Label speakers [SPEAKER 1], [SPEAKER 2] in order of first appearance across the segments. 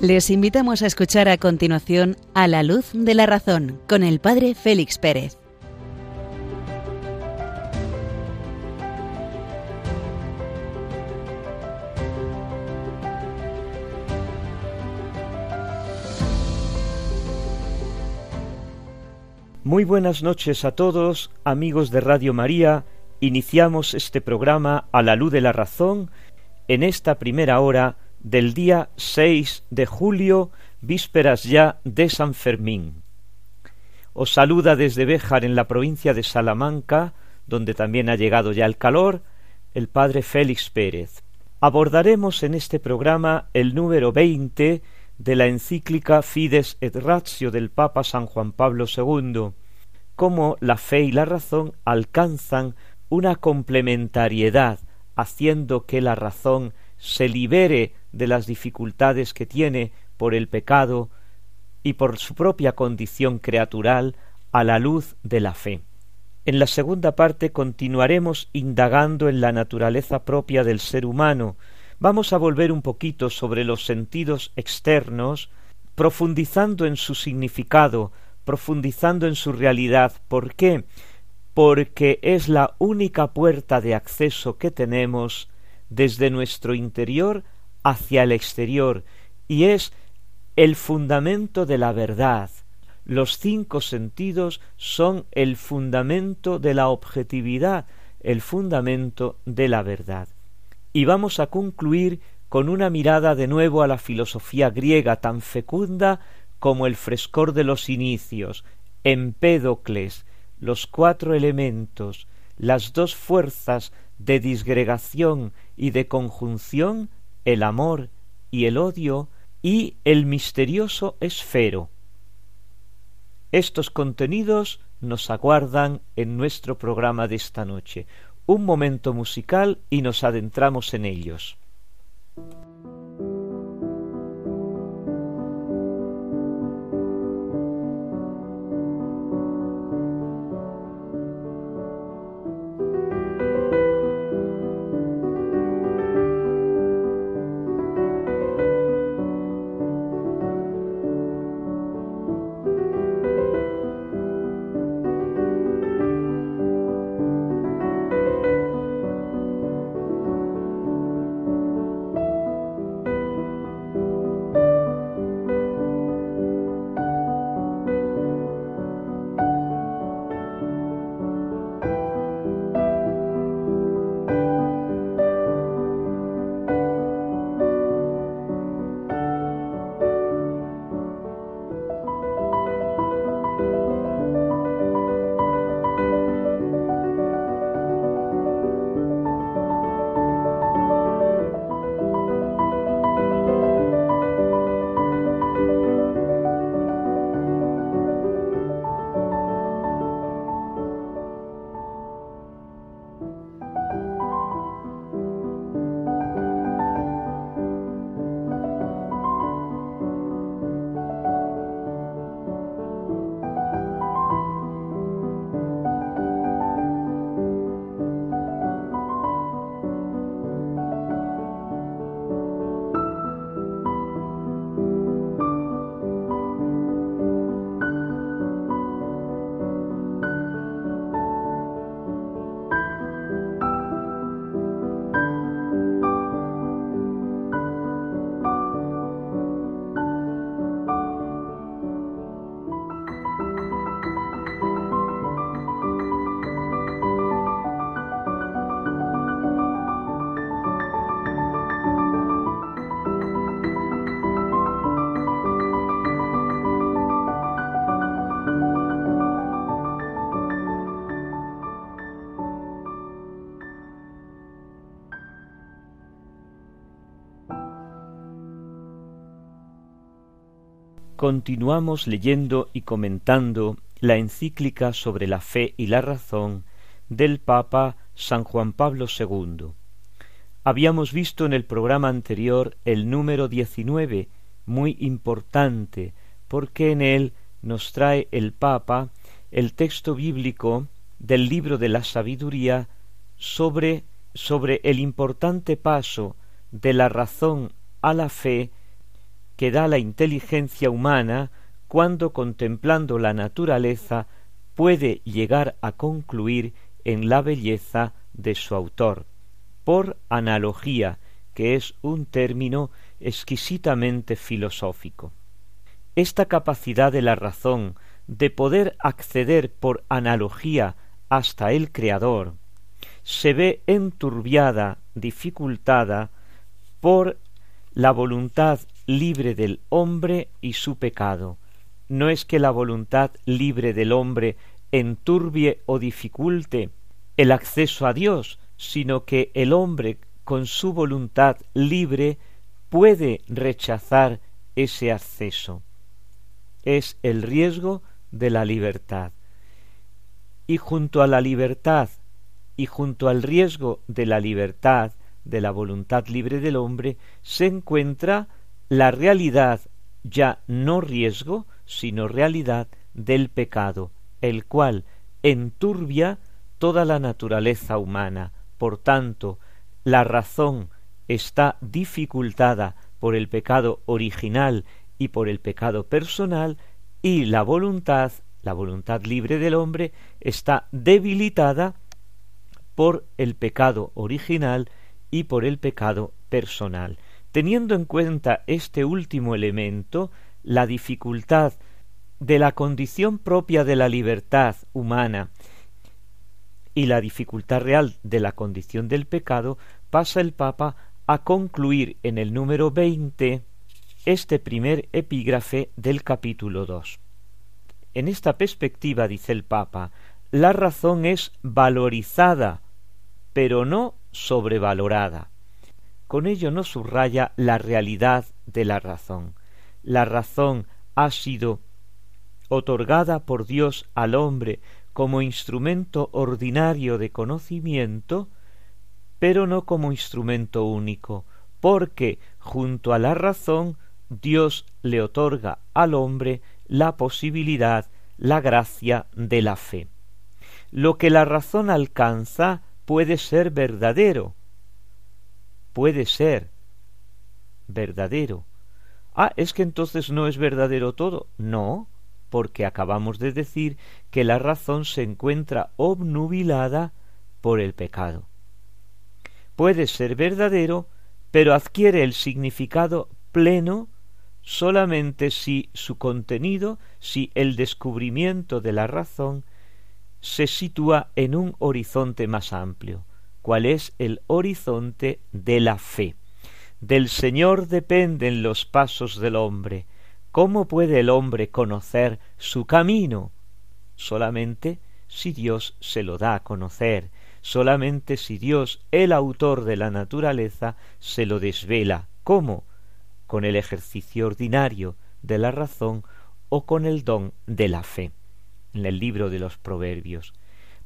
[SPEAKER 1] Les invitamos a escuchar a continuación A la luz de la razón con el Padre Félix Pérez.
[SPEAKER 2] Muy buenas noches a todos, amigos de Radio María. Iniciamos este programa a la luz de la razón en esta primera hora del día 6 de julio, vísperas ya de San Fermín. Os saluda desde Béjar en la provincia de Salamanca, donde también ha llegado ya el calor, el padre Félix Pérez. Abordaremos en este programa el número veinte de la encíclica Fides et Ratio del Papa San Juan Pablo II, cómo la fe y la razón alcanzan una complementariedad, haciendo que la razón se libere de las dificultades que tiene por el pecado y por su propia condición creatural a la luz de la fe. En la segunda parte continuaremos indagando en la naturaleza propia del ser humano. Vamos a volver un poquito sobre los sentidos externos, profundizando en su significado, profundizando en su realidad. ¿Por qué? Porque es la única puerta de acceso que tenemos desde nuestro interior hacia el exterior y es el fundamento de la verdad. Los cinco sentidos son el fundamento de la objetividad, el fundamento de la verdad. Y vamos a concluir con una mirada de nuevo a la filosofía griega tan fecunda como el frescor de los inicios, Empédocles, los cuatro elementos, las dos fuerzas de disgregación y de conjunción el amor y el odio y el misterioso esfero. Estos contenidos nos aguardan en nuestro programa de esta noche. Un momento musical y nos adentramos en ellos. Continuamos leyendo y comentando la encíclica sobre la fe y la razón del Papa San Juan Pablo II. Habíamos visto en el programa anterior el número diecinueve, muy importante, porque en él nos trae el Papa el texto bíblico del libro de la sabiduría sobre, sobre el importante paso de la razón a la fe que da la inteligencia humana cuando contemplando la naturaleza puede llegar a concluir en la belleza de su autor, por analogía, que es un término exquisitamente filosófico. Esta capacidad de la razón de poder acceder por analogía hasta el Creador, se ve enturbiada, dificultada por la voluntad libre del hombre y su pecado. No es que la voluntad libre del hombre enturbie o dificulte el acceso a Dios, sino que el hombre con su voluntad libre puede rechazar ese acceso. Es el riesgo de la libertad. Y junto a la libertad y junto al riesgo de la libertad, de la voluntad libre del hombre, se encuentra la realidad, ya no riesgo, sino realidad del pecado, el cual enturbia toda la naturaleza humana. Por tanto, la razón está dificultada por el pecado original y por el pecado personal, y la voluntad, la voluntad libre del hombre, está debilitada por el pecado original y por el pecado personal. Teniendo en cuenta este último elemento, la dificultad de la condición propia de la libertad humana y la dificultad real de la condición del pecado, pasa el Papa a concluir en el número veinte este primer epígrafe del capítulo dos. En esta perspectiva, dice el Papa, la razón es valorizada pero no sobrevalorada. Con ello no subraya la realidad de la razón. La razón ha sido otorgada por Dios al hombre como instrumento ordinario de conocimiento, pero no como instrumento único, porque junto a la razón Dios le otorga al hombre la posibilidad, la gracia de la fe. Lo que la razón alcanza puede ser verdadero. Puede ser verdadero. Ah, es que entonces no es verdadero todo. No, porque acabamos de decir que la razón se encuentra obnubilada por el pecado. Puede ser verdadero, pero adquiere el significado pleno solamente si su contenido, si el descubrimiento de la razón se sitúa en un horizonte más amplio, cual es el horizonte de la fe. Del Señor dependen los pasos del hombre. ¿Cómo puede el hombre conocer su camino? Solamente si Dios se lo da a conocer, solamente si Dios, el autor de la naturaleza, se lo desvela. ¿Cómo? Con el ejercicio ordinario de la razón o con el don de la fe en el libro de los Proverbios.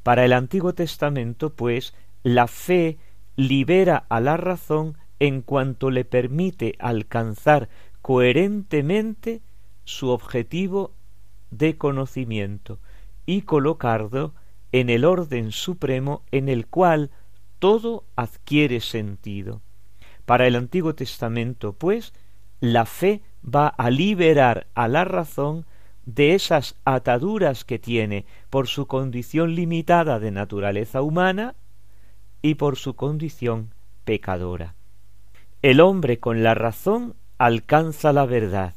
[SPEAKER 2] Para el Antiguo Testamento, pues, la fe libera a la razón en cuanto le permite alcanzar coherentemente su objetivo de conocimiento y colocarlo en el orden supremo en el cual todo adquiere sentido. Para el Antiguo Testamento, pues, la fe va a liberar a la razón de esas ataduras que tiene por su condición limitada de naturaleza humana y por su condición pecadora. El hombre con la razón alcanza la verdad,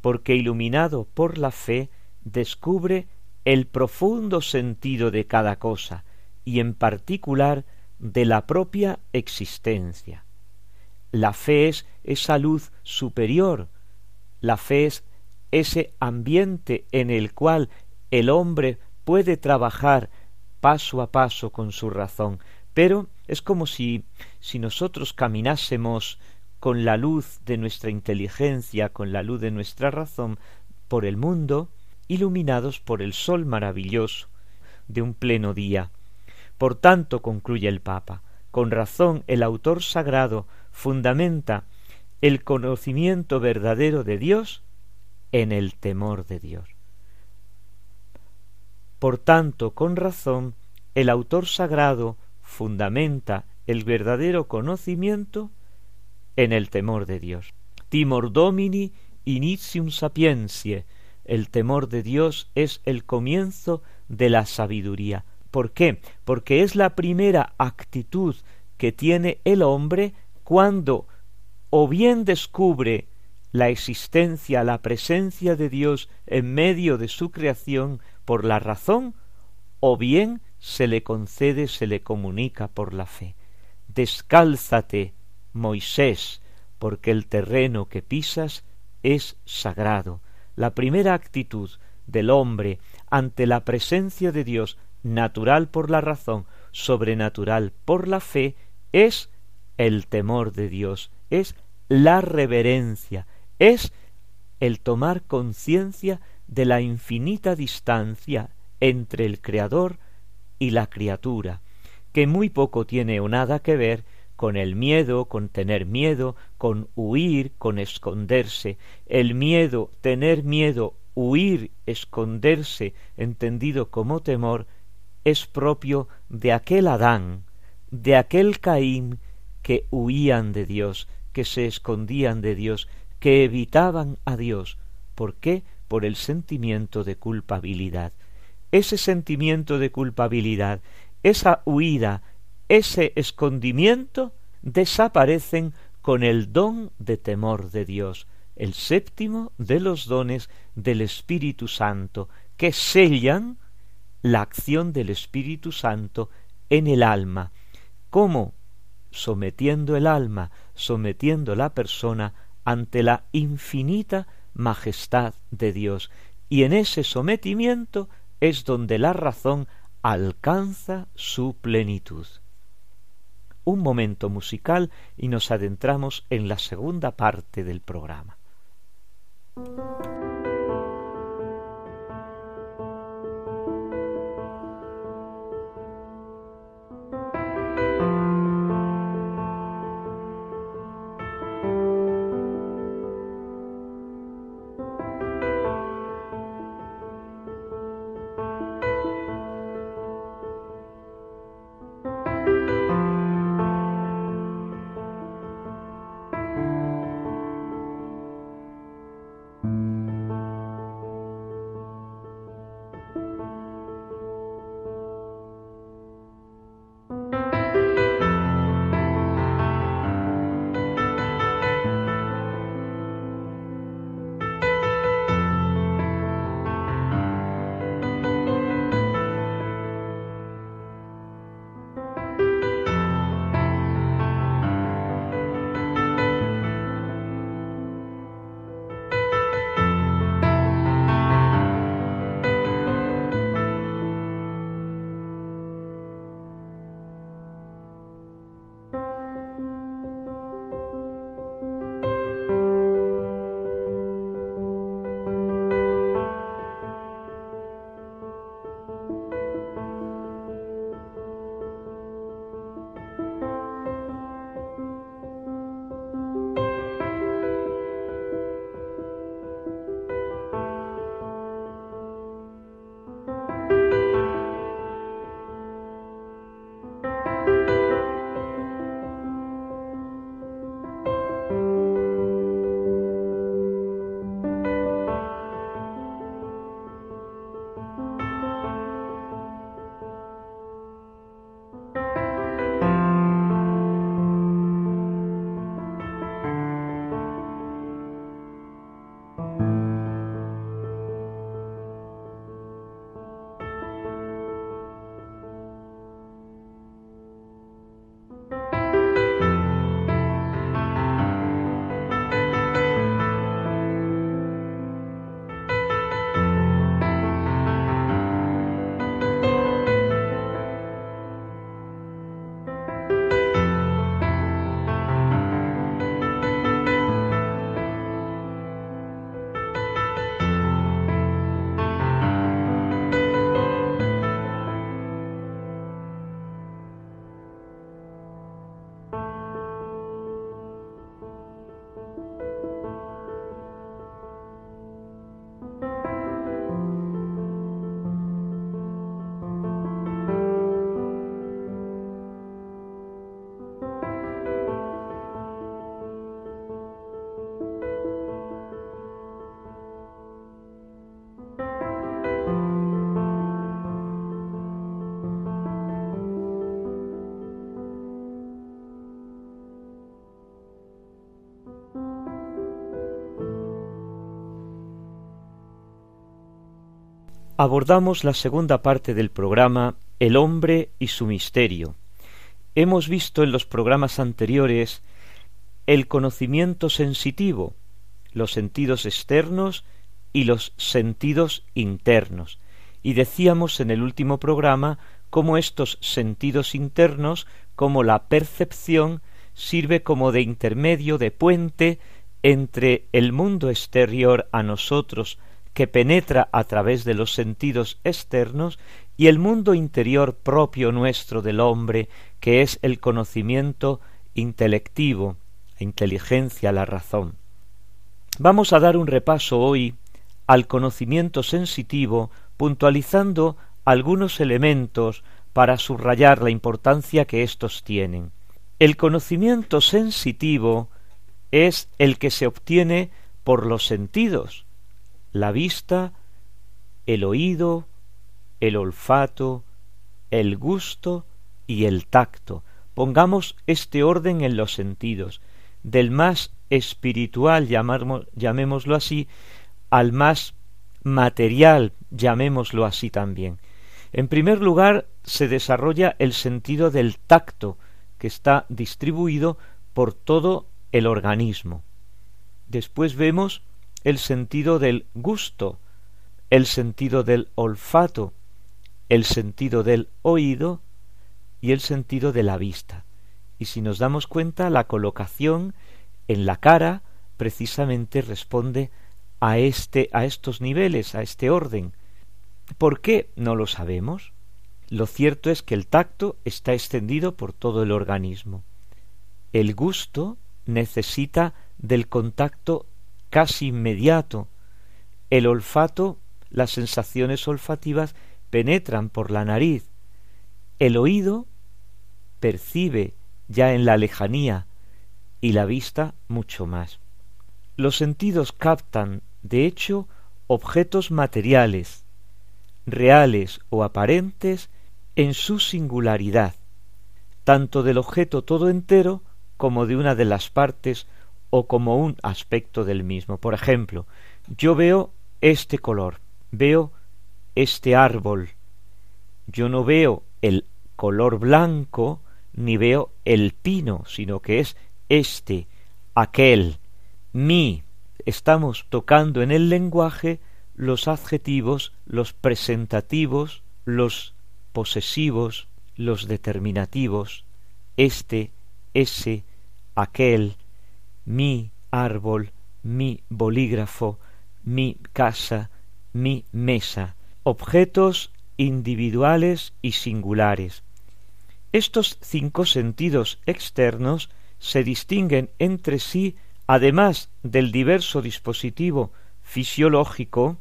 [SPEAKER 2] porque iluminado por la fe descubre el profundo sentido de cada cosa y en particular de la propia existencia. La fe es esa luz superior, la fe es ese ambiente en el cual el hombre puede trabajar paso a paso con su razón, pero es como si si nosotros caminásemos con la luz de nuestra inteligencia, con la luz de nuestra razón, por el mundo, iluminados por el sol maravilloso de un pleno día. Por tanto, concluye el Papa, con razón el autor sagrado fundamenta el conocimiento verdadero de Dios en el temor de Dios. Por tanto, con razón, el autor sagrado fundamenta el verdadero conocimiento en el temor de Dios. timor domini initium sapientiae. El temor de Dios es el comienzo de la sabiduría. ¿Por qué? Porque es la primera actitud que tiene el hombre cuando o bien descubre la existencia, la presencia de Dios en medio de su creación por la razón, o bien se le concede, se le comunica por la fe. Descálzate, Moisés, porque el terreno que pisas es sagrado. La primera actitud del hombre ante la presencia de Dios, natural por la razón, sobrenatural por la fe, es el temor de Dios, es la reverencia, es el tomar conciencia de la infinita distancia entre el Creador y la criatura, que muy poco tiene o nada que ver con el miedo, con tener miedo, con huir, con esconderse. El miedo, tener miedo, huir, esconderse, entendido como temor, es propio de aquel Adán, de aquel Caín que huían de Dios, que se escondían de Dios, que evitaban a Dios. ¿Por qué? Por el sentimiento de culpabilidad. Ese sentimiento de culpabilidad, esa huida, ese escondimiento, desaparecen con el don de temor de Dios, el séptimo de los dones del Espíritu Santo, que sellan la acción del Espíritu Santo en el alma, como sometiendo el alma, sometiendo la persona ante la infinita majestad de Dios. Y en ese sometimiento es donde la razón alcanza su plenitud. Un momento musical y nos adentramos en la segunda parte del programa. Abordamos la segunda parte del programa El hombre y su misterio. Hemos visto en los programas anteriores el conocimiento sensitivo, los sentidos externos y los sentidos internos. Y decíamos en el último programa cómo estos sentidos internos, como la percepción, sirve como de intermedio, de puente entre el mundo exterior a nosotros, que penetra a través de los sentidos externos, y el mundo interior propio nuestro del hombre, que es el conocimiento intelectivo, la inteligencia, la razón. Vamos a dar un repaso hoy al conocimiento sensitivo, puntualizando algunos elementos para subrayar la importancia que éstos tienen. El conocimiento sensitivo es el que se obtiene por los sentidos, la vista, el oído, el olfato, el gusto y el tacto. Pongamos este orden en los sentidos, del más espiritual, llamémoslo así, al más material, llamémoslo así también. En primer lugar, se desarrolla el sentido del tacto, que está distribuido por todo el organismo. Después vemos el sentido del gusto, el sentido del olfato, el sentido del oído y el sentido de la vista. Y si nos damos cuenta, la colocación en la cara precisamente responde a este a estos niveles, a este orden. ¿Por qué? No lo sabemos. Lo cierto es que el tacto está extendido por todo el organismo. El gusto necesita del contacto casi inmediato. El olfato, las sensaciones olfativas penetran por la nariz. El oído percibe ya en la lejanía y la vista mucho más. Los sentidos captan, de hecho, objetos materiales, reales o aparentes, en su singularidad, tanto del objeto todo entero como de una de las partes o como un aspecto del mismo. Por ejemplo, yo veo este color, veo este árbol, yo no veo el color blanco ni veo el pino, sino que es este, aquel, mi. Estamos tocando en el lenguaje los adjetivos, los presentativos, los posesivos, los determinativos, este, ese, aquel, mi árbol, mi bolígrafo, mi casa, mi mesa, objetos individuales y singulares. Estos cinco sentidos externos se distinguen entre sí, además del diverso dispositivo fisiológico,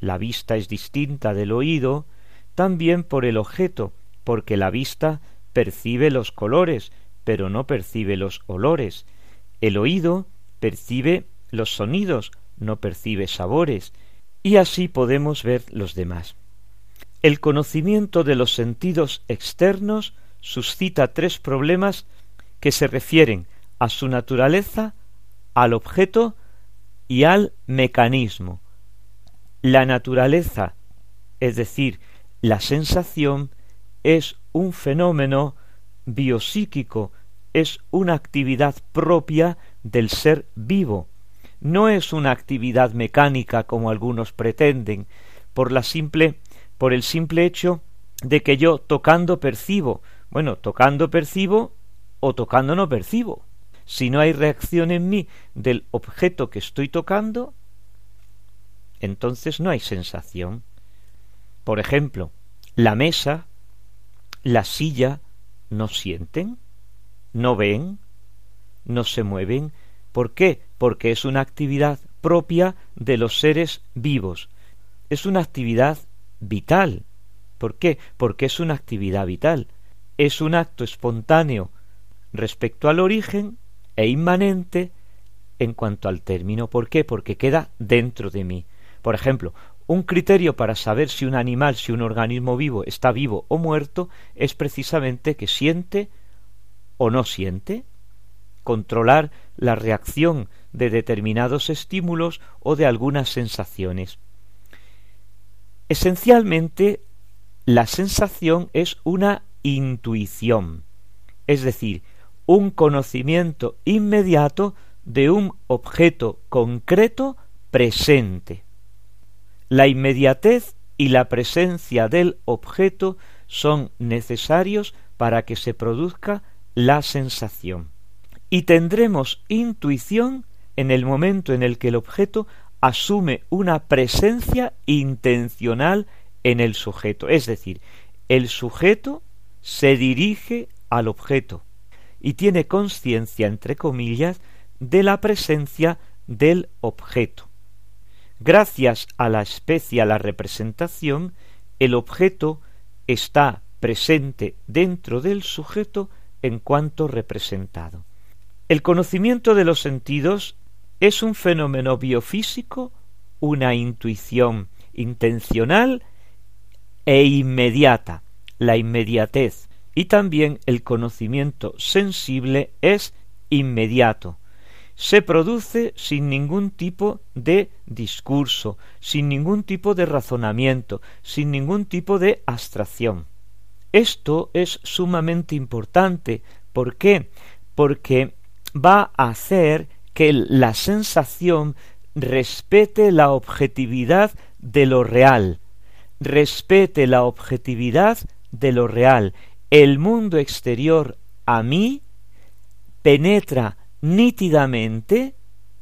[SPEAKER 2] la vista es distinta del oído, también por el objeto, porque la vista percibe los colores, pero no percibe los olores. El oído percibe los sonidos, no percibe sabores, y así podemos ver los demás. El conocimiento de los sentidos externos suscita tres problemas que se refieren a su naturaleza, al objeto y al mecanismo. La naturaleza, es decir, la sensación, es un fenómeno biopsíquico, es una actividad propia del ser vivo. No es una actividad mecánica como algunos pretenden, por la simple por el simple hecho de que yo tocando percibo. Bueno, tocando percibo o tocando no percibo. Si no hay reacción en mí del objeto que estoy tocando, entonces no hay sensación. Por ejemplo, la mesa, la silla, no sienten no ven, no se mueven. ¿Por qué? Porque es una actividad propia de los seres vivos. Es una actividad vital. ¿Por qué? Porque es una actividad vital. Es un acto espontáneo respecto al origen e inmanente en cuanto al término. ¿Por qué? Porque queda dentro de mí. Por ejemplo, un criterio para saber si un animal, si un organismo vivo está vivo o muerto, es precisamente que siente o no siente, controlar la reacción de determinados estímulos o de algunas sensaciones. Esencialmente, la sensación es una intuición, es decir, un conocimiento inmediato de un objeto concreto presente. La inmediatez y la presencia del objeto son necesarios para que se produzca la sensación. Y tendremos intuición en el momento en el que el objeto asume una presencia intencional en el sujeto. Es decir, el sujeto se dirige al objeto y tiene conciencia, entre comillas, de la presencia del objeto. Gracias a la especie, a la representación, el objeto está presente dentro del sujeto en cuanto representado. El conocimiento de los sentidos es un fenómeno biofísico, una intuición intencional e inmediata, la inmediatez, y también el conocimiento sensible es inmediato. Se produce sin ningún tipo de discurso, sin ningún tipo de razonamiento, sin ningún tipo de abstracción. Esto es sumamente importante. ¿Por qué? Porque va a hacer que la sensación respete la objetividad de lo real, respete la objetividad de lo real. El mundo exterior a mí penetra nítidamente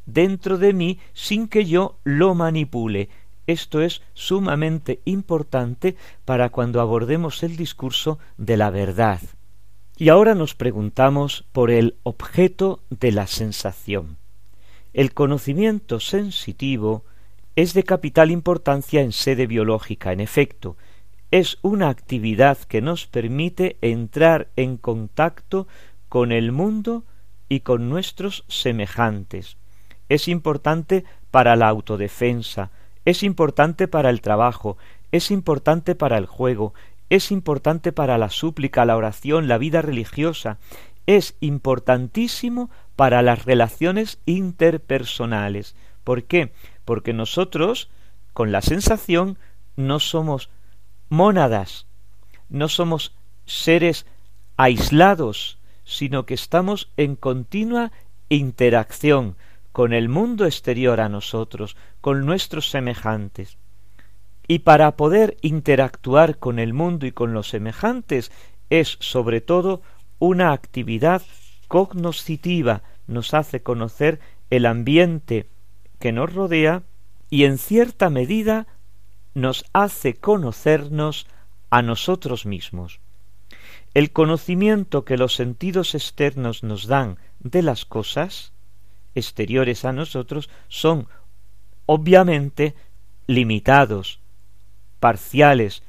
[SPEAKER 2] dentro de mí sin que yo lo manipule, esto es sumamente importante para cuando abordemos el discurso de la verdad. Y ahora nos preguntamos por el objeto de la sensación. El conocimiento sensitivo es de capital importancia en sede biológica, en efecto, es una actividad que nos permite entrar en contacto con el mundo y con nuestros semejantes. Es importante para la autodefensa, es importante para el trabajo, es importante para el juego, es importante para la súplica, la oración, la vida religiosa, es importantísimo para las relaciones interpersonales. ¿Por qué? Porque nosotros, con la sensación, no somos mónadas, no somos seres aislados, sino que estamos en continua interacción con el mundo exterior a nosotros, con nuestros semejantes. Y para poder interactuar con el mundo y con los semejantes es sobre todo una actividad cognoscitiva, nos hace conocer el ambiente que nos rodea y en cierta medida nos hace conocernos a nosotros mismos. El conocimiento que los sentidos externos nos dan de las cosas exteriores a nosotros son obviamente limitados, parciales.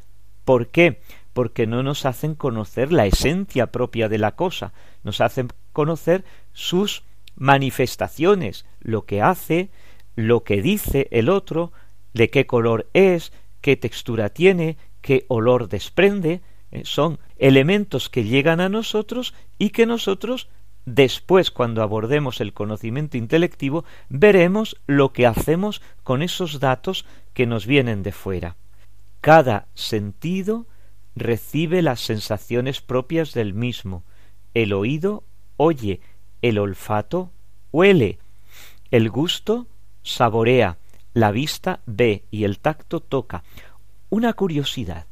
[SPEAKER 2] ¿Por qué? Porque no nos hacen conocer la esencia propia de la cosa, nos hacen conocer sus manifestaciones, lo que hace, lo que dice el otro, de qué color es, qué textura tiene, qué olor desprende, eh, son elementos que llegan a nosotros y que nosotros Después, cuando abordemos el conocimiento intelectivo, veremos lo que hacemos con esos datos que nos vienen de fuera. Cada sentido recibe las sensaciones propias del mismo. El oído oye, el olfato huele, el gusto saborea, la vista ve y el tacto toca. Una curiosidad.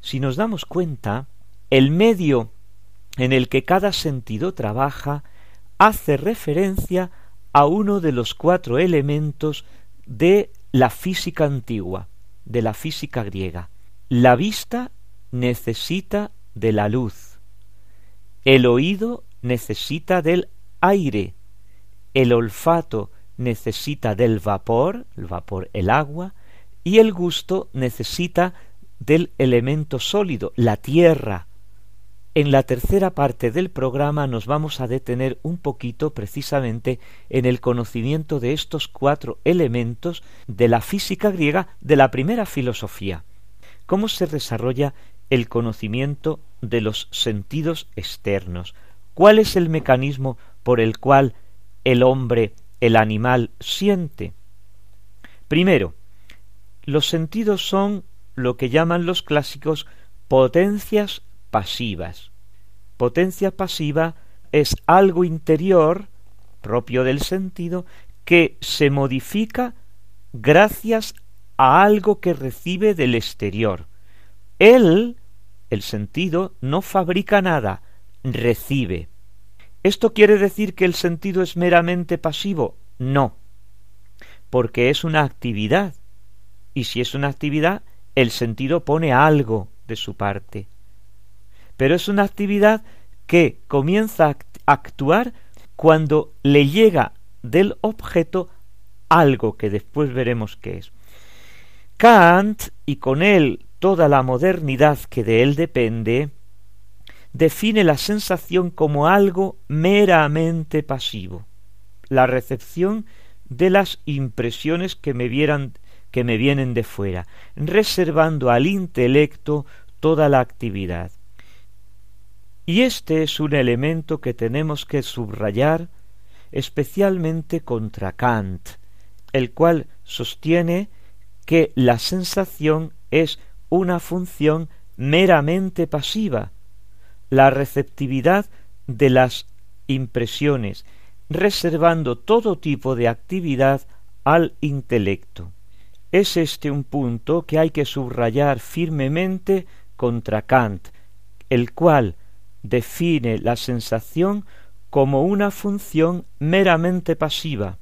[SPEAKER 2] Si nos damos cuenta, el medio en el que cada sentido trabaja hace referencia a uno de los cuatro elementos de la física antigua, de la física griega. La vista necesita de la luz, el oído necesita del aire, el olfato necesita del vapor, el vapor el agua, y el gusto necesita del elemento sólido, la tierra, en la tercera parte del programa nos vamos a detener un poquito precisamente en el conocimiento de estos cuatro elementos de la física griega de la primera filosofía. Cómo se desarrolla el conocimiento de los sentidos externos. ¿Cuál es el mecanismo por el cual el hombre, el animal, siente? Primero, los sentidos son lo que llaman los clásicos potencias pasivas. Potencia pasiva es algo interior, propio del sentido, que se modifica gracias a algo que recibe del exterior. Él, el sentido, no fabrica nada, recibe. ¿Esto quiere decir que el sentido es meramente pasivo? No, porque es una actividad. Y si es una actividad, el sentido pone algo de su parte. Pero es una actividad que comienza a actuar cuando le llega del objeto algo que después veremos qué es. Kant, y con él toda la modernidad que de él depende, define la sensación como algo meramente pasivo, la recepción de las impresiones que me que me vienen de fuera, reservando al intelecto toda la actividad. Y este es un elemento que tenemos que subrayar especialmente contra Kant, el cual sostiene que la sensación es una función meramente pasiva, la receptividad de las impresiones, reservando todo tipo de actividad al intelecto. Es este un punto que hay que subrayar firmemente contra Kant, el cual define la sensación como una función meramente pasiva,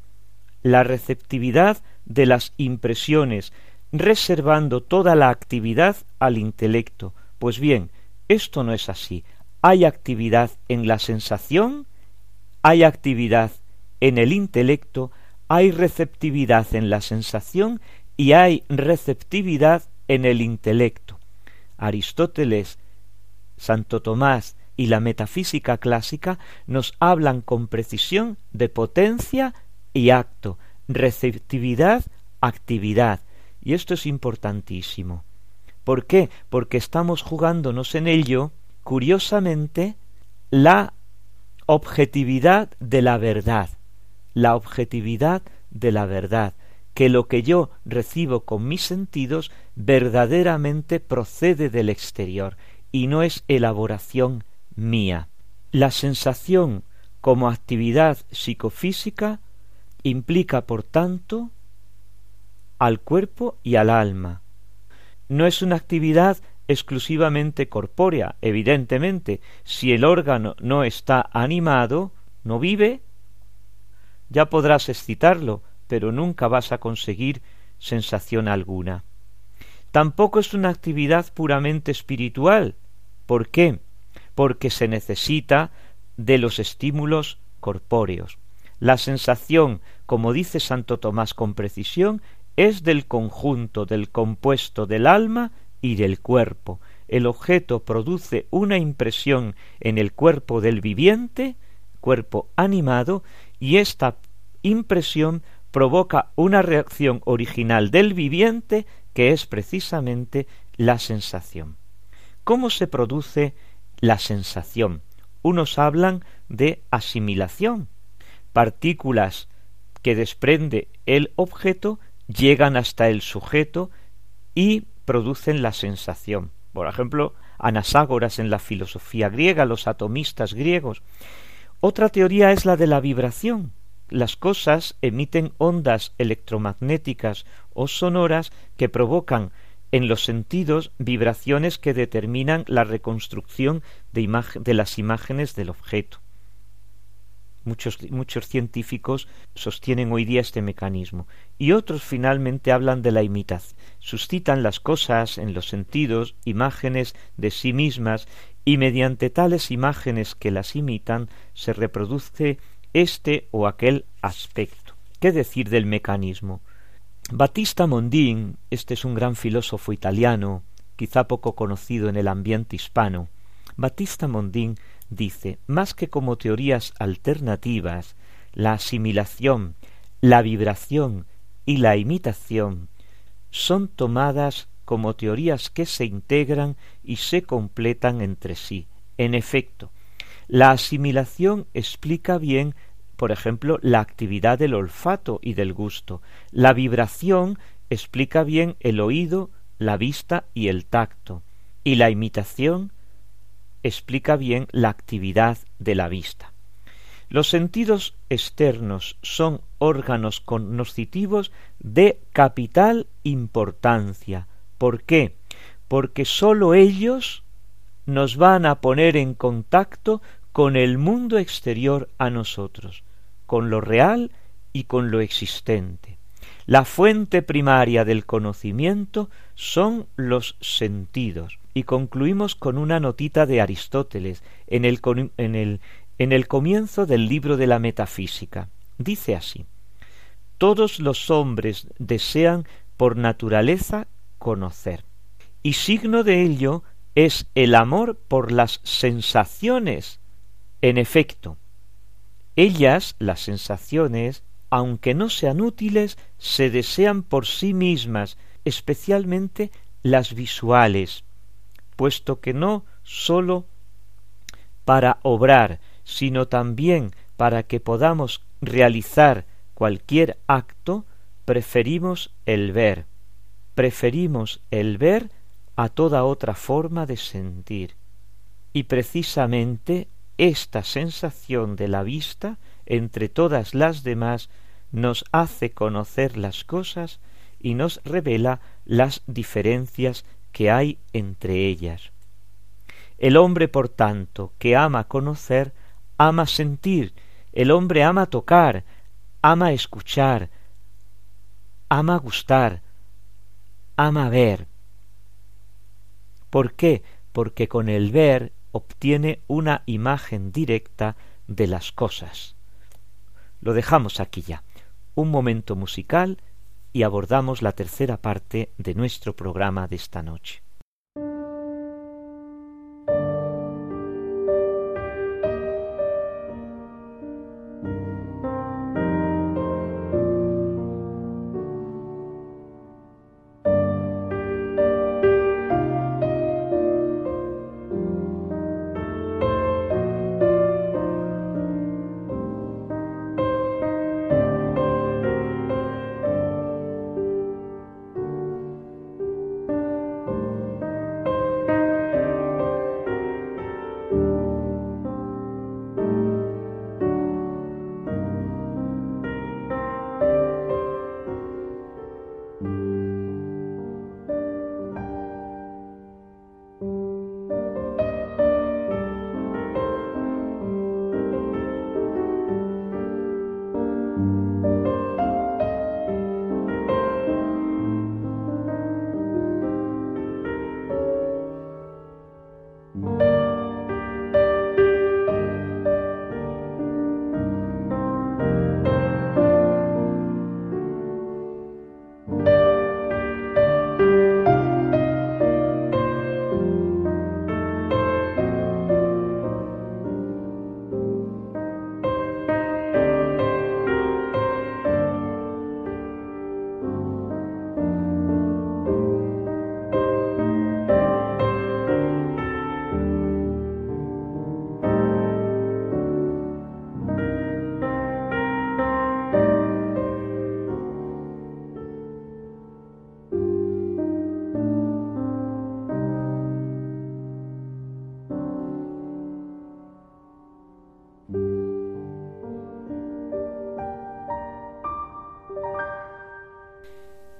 [SPEAKER 2] la receptividad de las impresiones, reservando toda la actividad al intelecto. Pues bien, esto no es así. Hay actividad en la sensación, hay actividad en el intelecto, hay receptividad en la sensación y hay receptividad en el intelecto. Aristóteles, Santo Tomás y la metafísica clásica nos hablan con precisión de potencia y acto, receptividad, actividad. Y esto es importantísimo. ¿Por qué? Porque estamos jugándonos en ello, curiosamente, la objetividad de la verdad. La objetividad de la verdad que lo que yo recibo con mis sentidos verdaderamente procede del exterior y no es elaboración mía. La sensación como actividad psicofísica implica, por tanto, al cuerpo y al alma. No es una actividad exclusivamente corpórea, evidentemente. Si el órgano no está animado, no vive, ya podrás excitarlo, pero nunca vas a conseguir sensación alguna. Tampoco es una actividad puramente espiritual. ¿Por qué? Porque se necesita de los estímulos corpóreos. La sensación, como dice Santo Tomás con precisión, es del conjunto, del compuesto del alma y del cuerpo. El objeto produce una impresión en el cuerpo del viviente, cuerpo animado, y esta impresión provoca una reacción original del viviente que es precisamente la sensación. ¿Cómo se produce la sensación? Unos hablan de asimilación. Partículas que desprende el objeto llegan hasta el sujeto y producen la sensación. Por ejemplo, Anaságoras en la filosofía griega, los atomistas griegos. Otra teoría es la de la vibración, las cosas emiten ondas electromagnéticas o sonoras que provocan en los sentidos vibraciones que determinan la reconstrucción de, las imágenes del objeto. Muchos, muchos, científicos sostienen hoy día este mecanismo y otros finalmente hablan de la imitación. Suscitan las cosas en los sentidos imágenes de sí mismas y mediante tales imágenes que las imitan se reproduce este o aquel aspecto. ¿Qué decir del mecanismo? Battista Mondin, este es un gran filósofo italiano, quizá poco conocido en el ambiente hispano, Battista Mondin dice, más que como teorías alternativas, la asimilación, la vibración y la imitación son tomadas como teorías que se integran y se completan entre sí. En efecto, la asimilación explica bien, por ejemplo, la actividad del olfato y del gusto. La vibración explica bien el oído la vista y el tacto, y la imitación explica bien la actividad de la vista. Los sentidos externos son órganos cognoscitivos de capital importancia. ¿Por qué? Porque sólo ellos nos van a poner en contacto con el mundo exterior a nosotros, con lo real y con lo existente. La fuente primaria del conocimiento son los sentidos. Y concluimos con una notita de Aristóteles en el, en el, en el comienzo del libro de la metafísica. Dice así, todos los hombres desean por naturaleza conocer, y signo de ello es el amor por las sensaciones. En efecto, ellas, las sensaciones, aunque no sean útiles, se desean por sí mismas, especialmente las visuales, puesto que no sólo para obrar, sino también para que podamos realizar cualquier acto, preferimos el ver, preferimos el ver a toda otra forma de sentir. Y precisamente esta sensación de la vista, entre todas las demás, nos hace conocer las cosas y nos revela las diferencias que hay entre ellas. El hombre, por tanto, que ama conocer, ama sentir, el hombre ama tocar, ama escuchar, ama gustar, ama ver. ¿Por qué? Porque con el ver obtiene una imagen directa de las cosas. Lo dejamos aquí ya. Un momento musical y abordamos la tercera parte de nuestro programa de esta noche.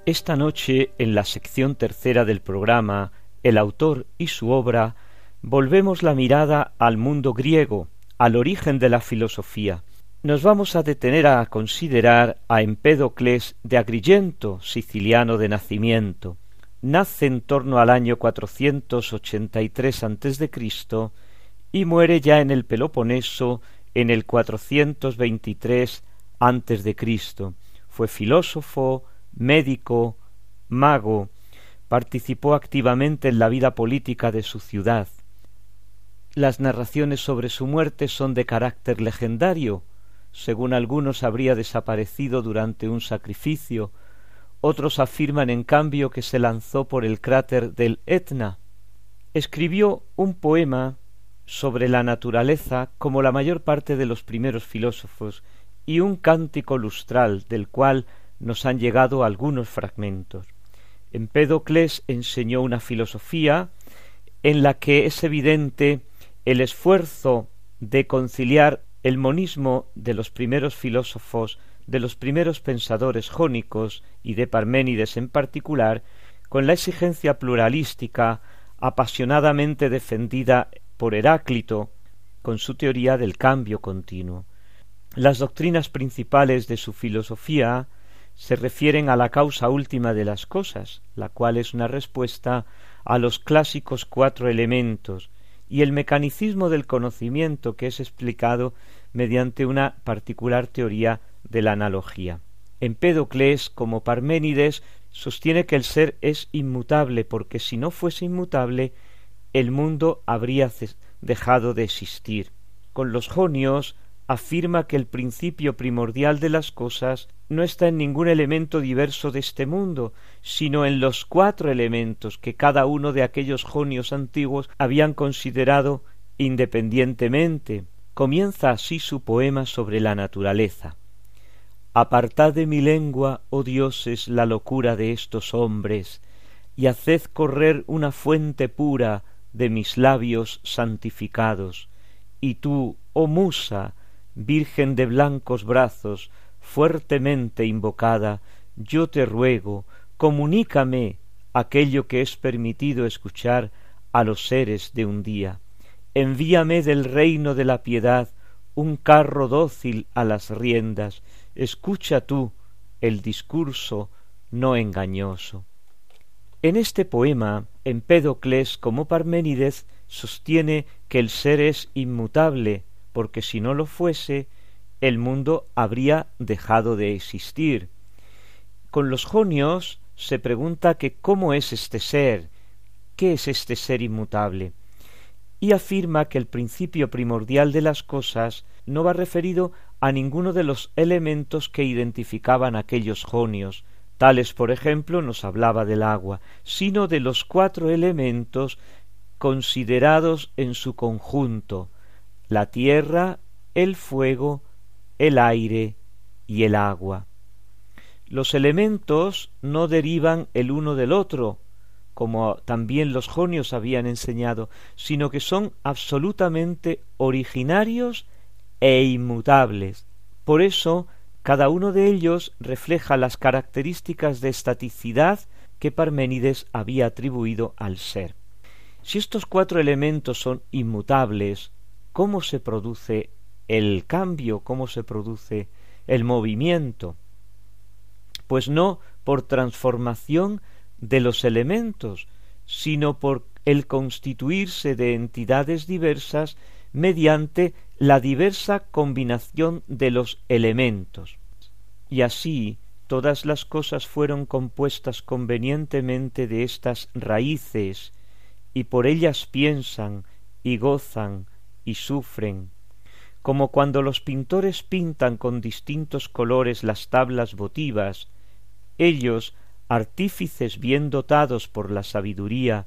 [SPEAKER 2] Esta noche, en la sección tercera del programa, El autor y su obra, volvemos la mirada al mundo griego, al origen de la filosofía. Nos vamos a detener a considerar a Empédocles de Agrigento, siciliano de nacimiento. Nace en torno al año 483 a.C. y muere ya en el Peloponeso en el 423 a.C. Fue filósofo, médico, mago, participó activamente en la vida política de su ciudad. Las narraciones sobre su muerte son de carácter legendario, según algunos habría desaparecido durante un sacrificio, otros afirman en cambio que se lanzó por el cráter del Etna. Escribió un poema sobre la naturaleza como la mayor parte de los primeros filósofos y un cántico lustral del cual nos han llegado algunos fragmentos. Empédocles enseñó una filosofía en la que es evidente el esfuerzo de conciliar el monismo de los primeros filósofos, de los primeros pensadores jónicos y de Parménides en particular, con la exigencia pluralística apasionadamente defendida por Heráclito con su teoría del cambio continuo. Las doctrinas principales de su filosofía se refieren a la causa última de las cosas, la cual es una respuesta a los clásicos cuatro elementos, y el mecanicismo del conocimiento que es explicado mediante una particular teoría de la analogía. Empédocles, como Parménides, sostiene que el ser es inmutable, porque si no fuese inmutable, el mundo habría dejado de existir. Con los jonios afirma que el principio primordial de las cosas no está en ningún elemento diverso de este mundo, sino en los cuatro elementos que cada uno de aquellos jonios antiguos habían considerado independientemente. Comienza así su poema sobre la naturaleza. Apartad de mi lengua, oh dioses, la locura de estos hombres, y haced correr una fuente pura de mis labios santificados. Y tú, oh musa, Virgen de blancos brazos, fuertemente invocada, yo te ruego, comunícame aquello que es permitido escuchar a los seres de un día. Envíame del reino de la piedad un carro dócil a las riendas, escucha tú el discurso no engañoso. En este poema, Empédocles, como Parménides, sostiene que el ser es inmutable, porque si no lo fuese, el mundo habría dejado de existir. Con los jonios se pregunta que cómo es este ser, qué es este ser inmutable, y afirma que el principio primordial de las cosas no va referido a ninguno de los elementos que identificaban aquellos jonios, tales por ejemplo nos hablaba del agua, sino de los cuatro elementos considerados en su conjunto, la tierra, el fuego, el aire y el agua. Los elementos no derivan el uno del otro, como también los jonios habían enseñado, sino que son absolutamente originarios e inmutables. Por eso, cada uno de ellos refleja las características de estaticidad que Parménides había atribuido al ser. Si estos cuatro elementos son inmutables, cómo se produce el cambio, cómo se produce el movimiento. Pues no por transformación de los elementos, sino por el constituirse de entidades diversas mediante la diversa combinación de los elementos. Y así todas las cosas fueron compuestas convenientemente de estas raíces, y por ellas piensan y gozan y sufren, como cuando los pintores pintan con distintos colores las tablas votivas, ellos, artífices bien dotados por la sabiduría,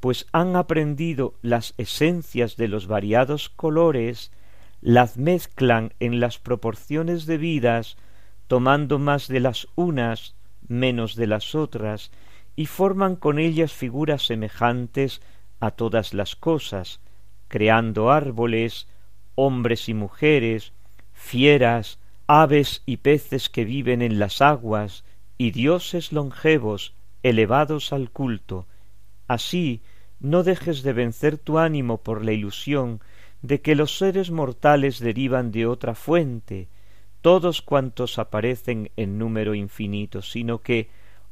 [SPEAKER 2] pues han aprendido las esencias de los variados colores, las mezclan en las proporciones debidas, tomando más de las unas, menos de las otras, y forman con ellas figuras semejantes a todas las cosas, creando árboles, hombres y mujeres, fieras, aves y peces que viven en las aguas, y dioses longevos, elevados al culto. Así no dejes de vencer tu ánimo por la ilusión de que los seres mortales derivan de otra fuente, todos cuantos aparecen en número infinito, sino que,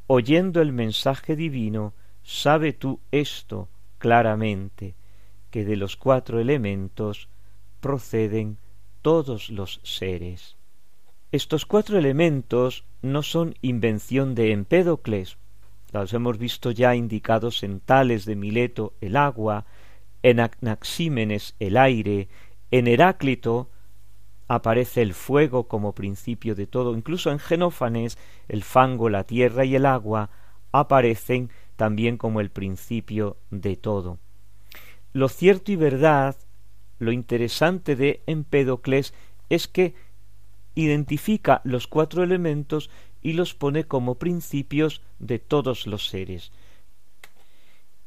[SPEAKER 2] oyendo el mensaje divino, sabe tú esto claramente, que de los cuatro elementos proceden todos los seres. Estos cuatro elementos no son invención de Empédocles, los hemos visto ya indicados en Tales de Mileto el agua, en Anaxímenes el aire, en Heráclito aparece el fuego como principio de todo, incluso en Genófanes el fango, la tierra y el agua aparecen también como el principio de todo. Lo cierto y verdad, lo interesante de Empédocles es que identifica los cuatro elementos y los pone como principios de todos los seres.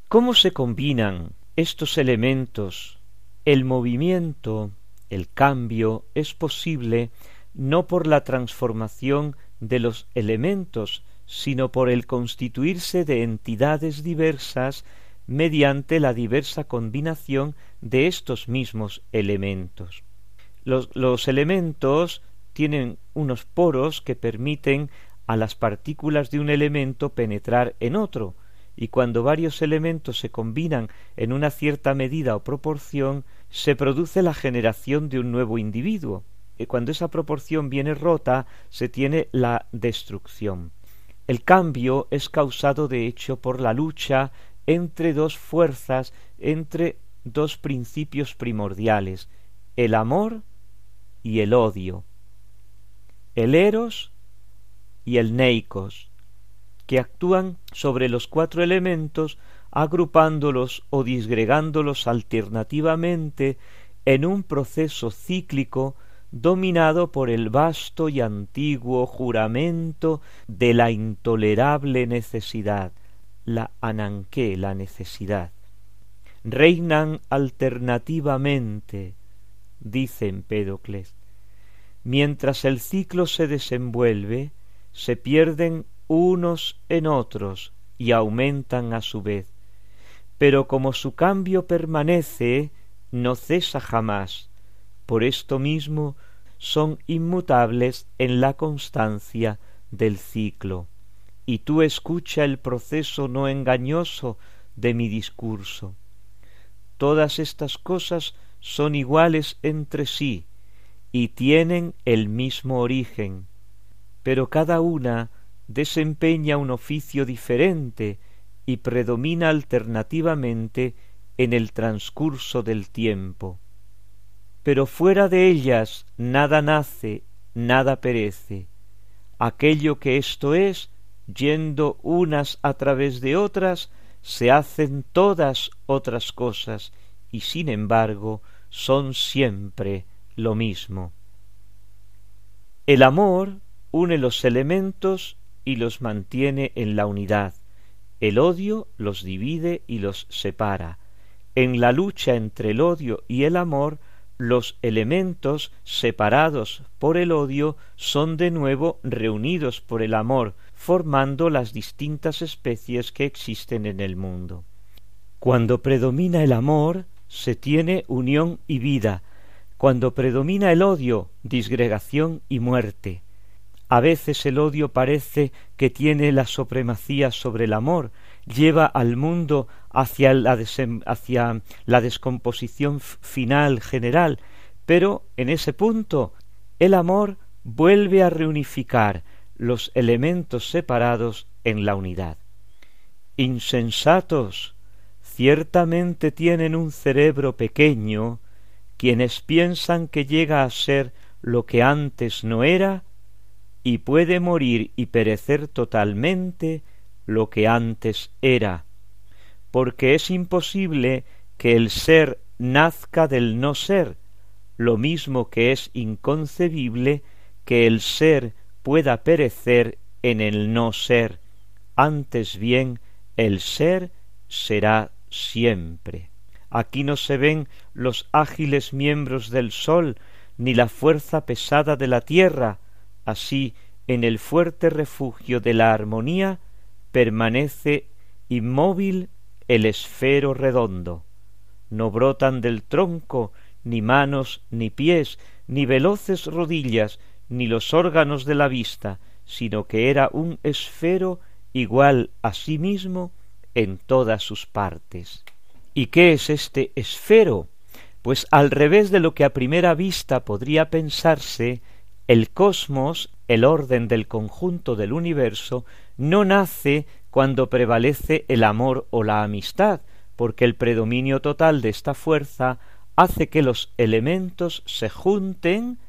[SPEAKER 2] ¿Cómo se combinan estos elementos? El movimiento, el cambio, es posible no por la transformación de los elementos, sino por el constituirse de entidades diversas mediante la diversa combinación de estos mismos elementos. Los, elementos tienen unos poros que permiten a las partículas de un elemento penetrar en otro, y cuando varios elementos se combinan en una cierta medida o proporción, se produce la generación de un nuevo individuo, y cuando esa proporción viene rota, se tiene la destrucción. El cambio es causado de hecho por la lucha entre dos fuerzas, entre dos principios primordiales, el amor y el odio, el eros y el neikos, que actúan sobre los cuatro elementos agrupándolos o disgregándolos alternativamente en un proceso cíclico dominado por el vasto y antiguo juramento de la intolerable necesidad, la ananqué, la necesidad. Reinan alternativamente, dice Empédocles. Mientras el ciclo se desenvuelve, se pierden unos en otros y aumentan a su vez. Pero como su cambio permanece, no cesa jamás, por esto mismo son inmutables en la constancia del ciclo. Y tú escucha el proceso no engañoso de mi discurso. Todas estas cosas son iguales entre sí y tienen el mismo origen, pero cada una desempeña un oficio diferente y predomina alternativamente en el transcurso del tiempo pero fuera de ellas nada nace, nada perece. Aquello que esto es, yendo unas a través de otras, se hacen todas otras cosas, y sin embargo son siempre lo mismo. El amor une los elementos y los mantiene en la unidad. El odio los divide y los separa. En la lucha entre el odio y el amor los elementos separados por el odio son de nuevo reunidos por el amor, formando las distintas especies que existen en el mundo. Cuando predomina el amor, se tiene unión y vida, cuando predomina el odio, disgregación y muerte. A veces el odio parece que tiene la supremacía sobre el amor, lleva al mundo hacia la, hacia la descomposición final general, pero en ese punto el amor vuelve a reunificar los elementos separados en la unidad. Insensatos, ciertamente tienen un cerebro pequeño quienes piensan que llega a ser lo que antes no era y puede morir y perecer totalmente lo que antes era, porque es imposible que el ser nazca del no ser, lo mismo que es inconcebible que el ser pueda perecer en el no ser, antes bien el ser será siempre. Aquí no se ven los ágiles miembros del sol, ni la fuerza pesada de la tierra, así en el fuerte refugio de la armonía permanece inmóvil el esfero redondo. No brotan del tronco ni manos ni pies, ni veloces rodillas, ni los órganos de la vista, sino que era un esfero igual a sí mismo en todas sus partes. ¿Y qué es este esfero? Pues al revés de lo que a primera vista podría pensarse, el cosmos, el orden del conjunto del universo, no nace cuando prevalece el amor o la amistad, porque el predominio total de esta fuerza hace que los elementos se junten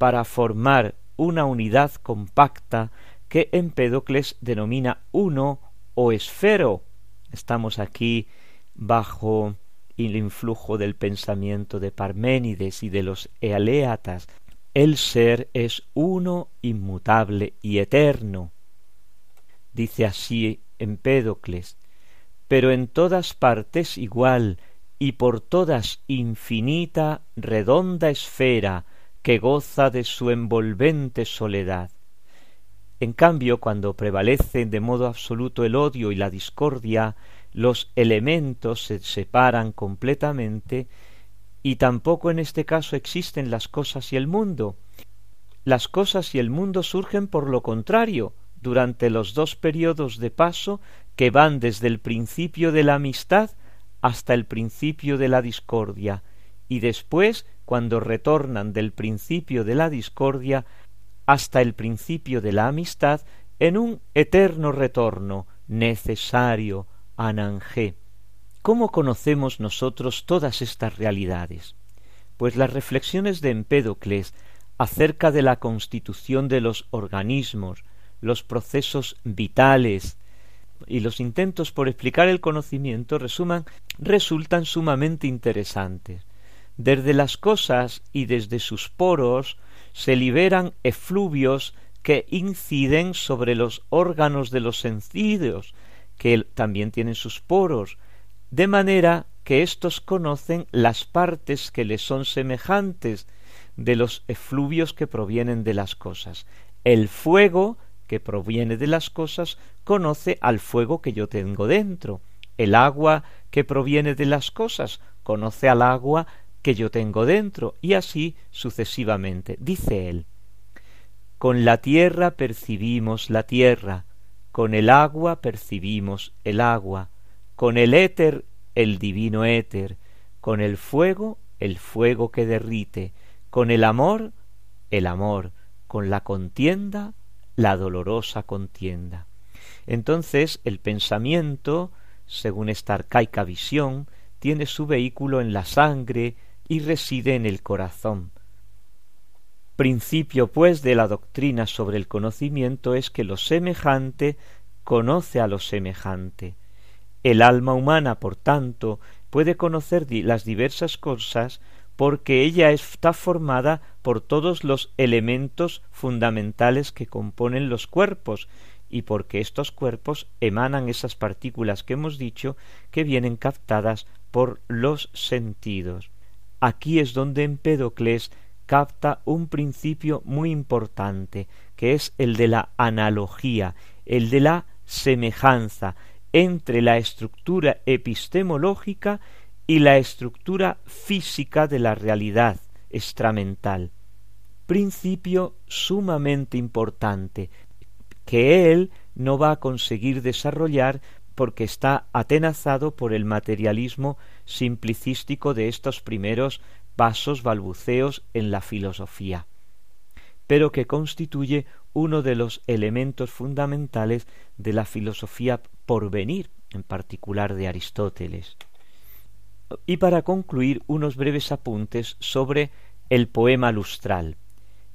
[SPEAKER 2] para formar una unidad compacta que Empédocles denomina uno o esfero. Estamos aquí bajo el influjo del pensamiento de Parménides y de los ealeatas. el ser es uno, inmutable y eterno. Dice así Empédocles, pero en todas partes igual y por todas infinita, redonda esfera que goza de su envolvente soledad. En cambio, cuando prevalecen de modo absoluto el odio y la discordia, los elementos se separan completamente y tampoco en este caso existen las cosas y el mundo. Las cosas y el mundo surgen por lo contrario, durante los dos periodos de paso que van desde el principio de la amistad hasta el principio de la discordia, y después cuando retornan del principio de la discordia hasta el principio de la amistad en un eterno retorno necesario, anangé. ¿Cómo conocemos nosotros todas estas realidades? Pues las reflexiones de Empédocles acerca de la constitución de los organismos, los procesos vitales y los intentos por explicar el conocimiento resuman, resultan sumamente interesantes. Desde las cosas y desde sus poros se liberan efluvios que inciden sobre los órganos de los sencillos, que también tienen sus poros, de manera que éstos conocen las partes que les son semejantes de los efluvios que provienen de las cosas. El fuego que proviene de las cosas conoce al fuego que yo tengo dentro. El agua que proviene de las cosas conoce al agua que yo tengo dentro, y así sucesivamente. Dice él, con la tierra percibimos la tierra, con el agua percibimos el agua, con el éter el divino éter, con el fuego el fuego que derrite, con el amor el amor, con la contienda la dolorosa contienda. Entonces el pensamiento, según esta arcaica visión, tiene su vehículo en la sangre y reside en el corazón. Principio, pues, de la doctrina sobre el conocimiento es que lo semejante conoce a lo semejante. El alma humana, por tanto, puede conocer las diversas cosas porque ella está formada por todos los elementos fundamentales que componen los cuerpos y porque estos cuerpos emanan esas partículas que hemos dicho que vienen captadas por los sentidos. Aquí es donde Empédocles capta un principio muy importante, que es el de la analogía, el de la semejanza entre la estructura epistemológica y la estructura física de la realidad extramental. Principio sumamente importante que él no va a conseguir desarrollar porque está atenazado por el materialismo simplicístico de estos primeros pasos balbuceos en la filosofía, pero que constituye uno de los elementos fundamentales de la filosofía por venir, en particular de Aristóteles. Y para concluir, unos breves apuntes sobre el poema lustral.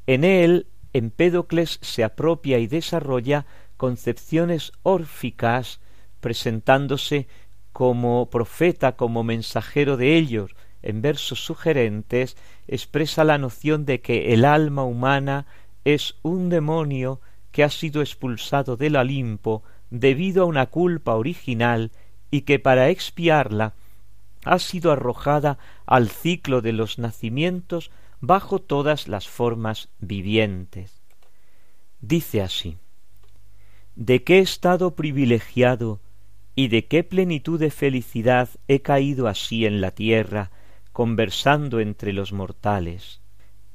[SPEAKER 2] En él, Empédocles se apropia y desarrolla concepciones órficas, presentándose como profeta, como mensajero de ellos, en versos sugerentes, expresa la noción de que el alma humana es un demonio que ha sido expulsado del Olimpo debido a una culpa original y que para expiarla ha sido arrojada al ciclo de los nacimientos bajo todas las formas vivientes. Dice así ¿De qué estado privilegiado y de qué plenitud de felicidad he caído así en la tierra, conversando entre los mortales?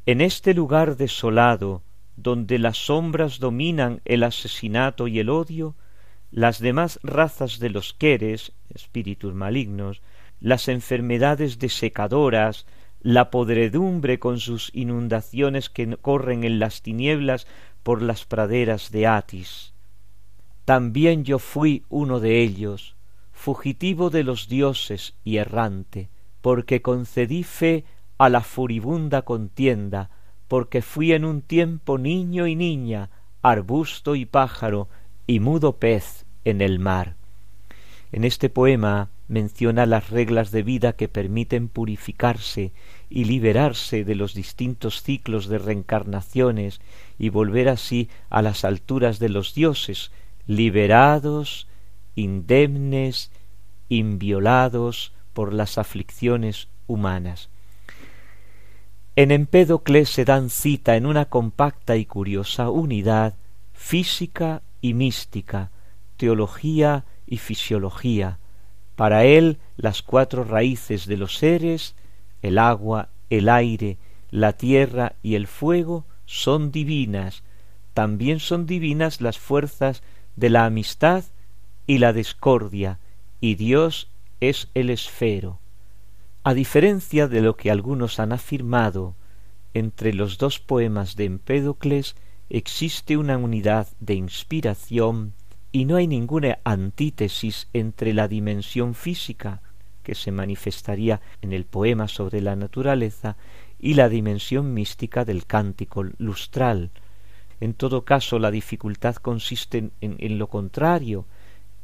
[SPEAKER 2] En este lugar desolado, donde las sombras dominan el asesinato y el odio, las demás razas de los queres, espíritus malignos, las enfermedades desecadoras, la podredumbre con sus inundaciones que corren en las tinieblas por las praderas de Atis. También yo fui uno de ellos, fugitivo de los dioses y errante, porque concedí fe a la furibunda contienda, porque fui en un tiempo niño y niña, arbusto y pájaro, y mudo pez en el mar. En este poema menciona las reglas de vida que permiten purificarse y liberarse de los distintos ciclos de reencarnaciones y volver así a las alturas de los dioses, liberados, indemnes, inviolados por las aflicciones humanas. En Empédocles se dan cita en una compacta y curiosa unidad física y mística, teología y fisiología. Para él las cuatro raíces de los seres, el agua, el aire, la tierra y el fuego, son divinas. También son divinas las fuerzas de la amistad y la discordia, y Dios es el esfero. A diferencia de lo que algunos han afirmado, entre los dos poemas de Empédocles existe una unidad de inspiración y no hay ninguna antítesis entre la dimensión física, que se manifestaría en el poema sobre la naturaleza, y la dimensión mística del cántico lustral. En todo caso, la dificultad consiste en, en lo contrario,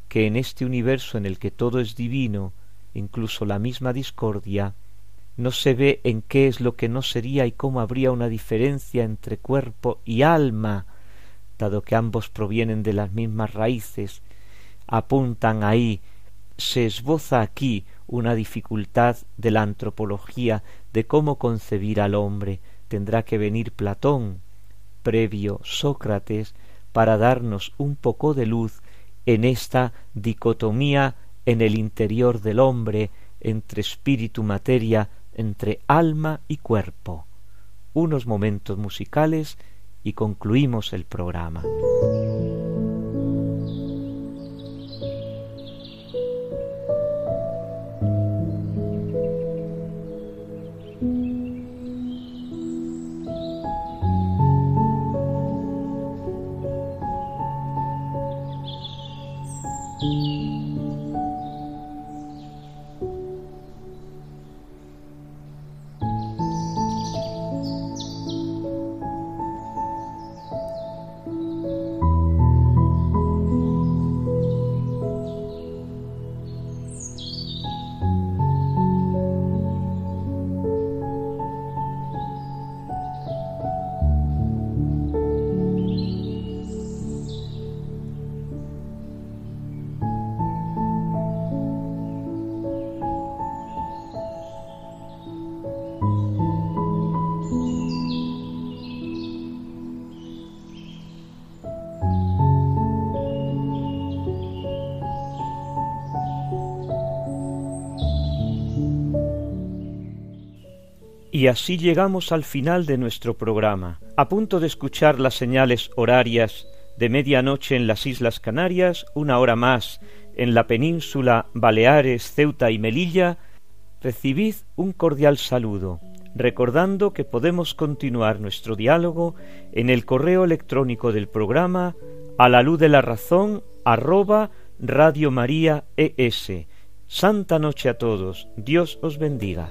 [SPEAKER 2] que en este universo en el que todo es divino, incluso la misma discordia, no se ve en qué es lo que no sería y cómo habría una diferencia entre cuerpo y alma, dado que ambos provienen de las mismas raíces, apuntan ahí, se esboza aquí una dificultad de la antropología de cómo concebir al hombre. Tendrá que venir Platón, previo Sócrates, para darnos un poco de luz en esta dicotomía en el interior del hombre entre espíritu materia, entre alma y cuerpo. Unos momentos musicales y concluimos el programa. Y así llegamos al final de nuestro programa. A punto de escuchar las señales horarias de medianoche en las Islas Canarias, una hora más en la península Baleares, Ceuta y Melilla, recibid un cordial saludo, recordando que podemos continuar nuestro diálogo en el correo electrónico del programa a la luz de la razón arroba Radio María ES. Santa noche a todos, Dios os bendiga.